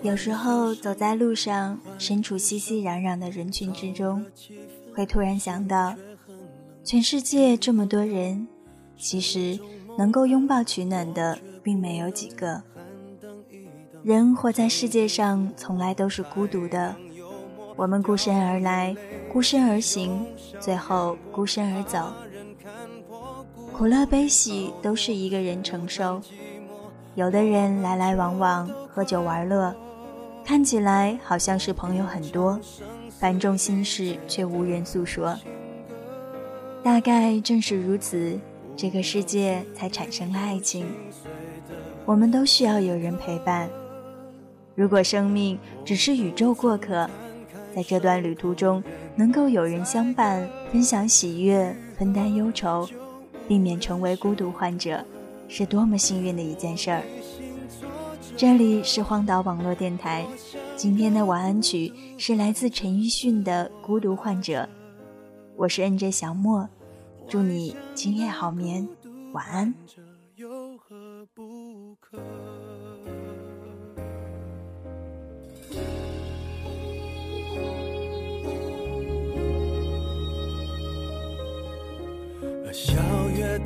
有时候走在路上，身处熙熙攘攘的人群之中，会突然想到，全世界这么多人，其实能够拥抱取暖的并没有几个。人活在世界上，从来都是孤独的。我们孤身而来，孤身而行，最后孤身而走。苦乐悲喜都是一个人承受。有的人来来往往，喝酒玩乐。看起来好像是朋友很多，繁重心事却无人诉说。大概正是如此，这个世界才产生了爱情。我们都需要有人陪伴。如果生命只是宇宙过客，在这段旅途中能够有人相伴，分享喜悦，分担忧愁，避免成为孤独患者，是多么幸运的一件事儿。这里是荒岛网络电台，今天的晚安曲是来自陈奕迅的《孤独患者》，我是 NJ 小莫，祝你今夜好眠，晚安。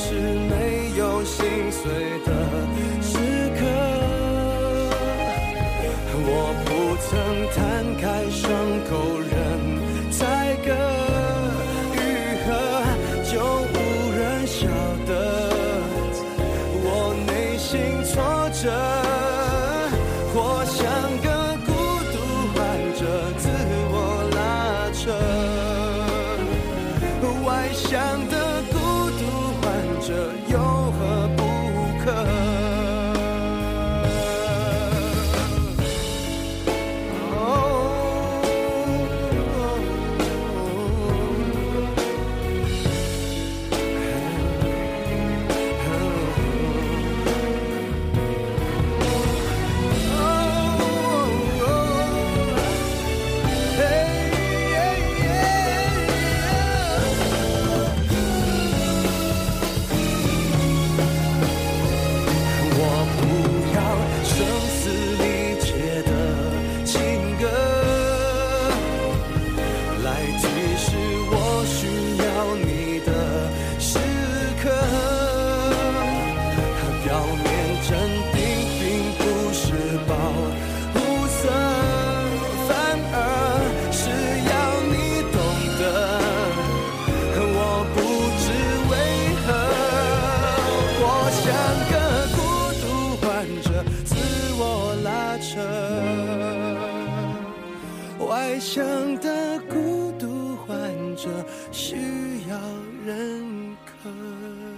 是没有心碎的时刻。我不曾摊开伤口任宰割，愈合就无人晓得我内心挫折，或像个孤独患者，自我拉扯，外向的个。外向的孤独患者需要认可。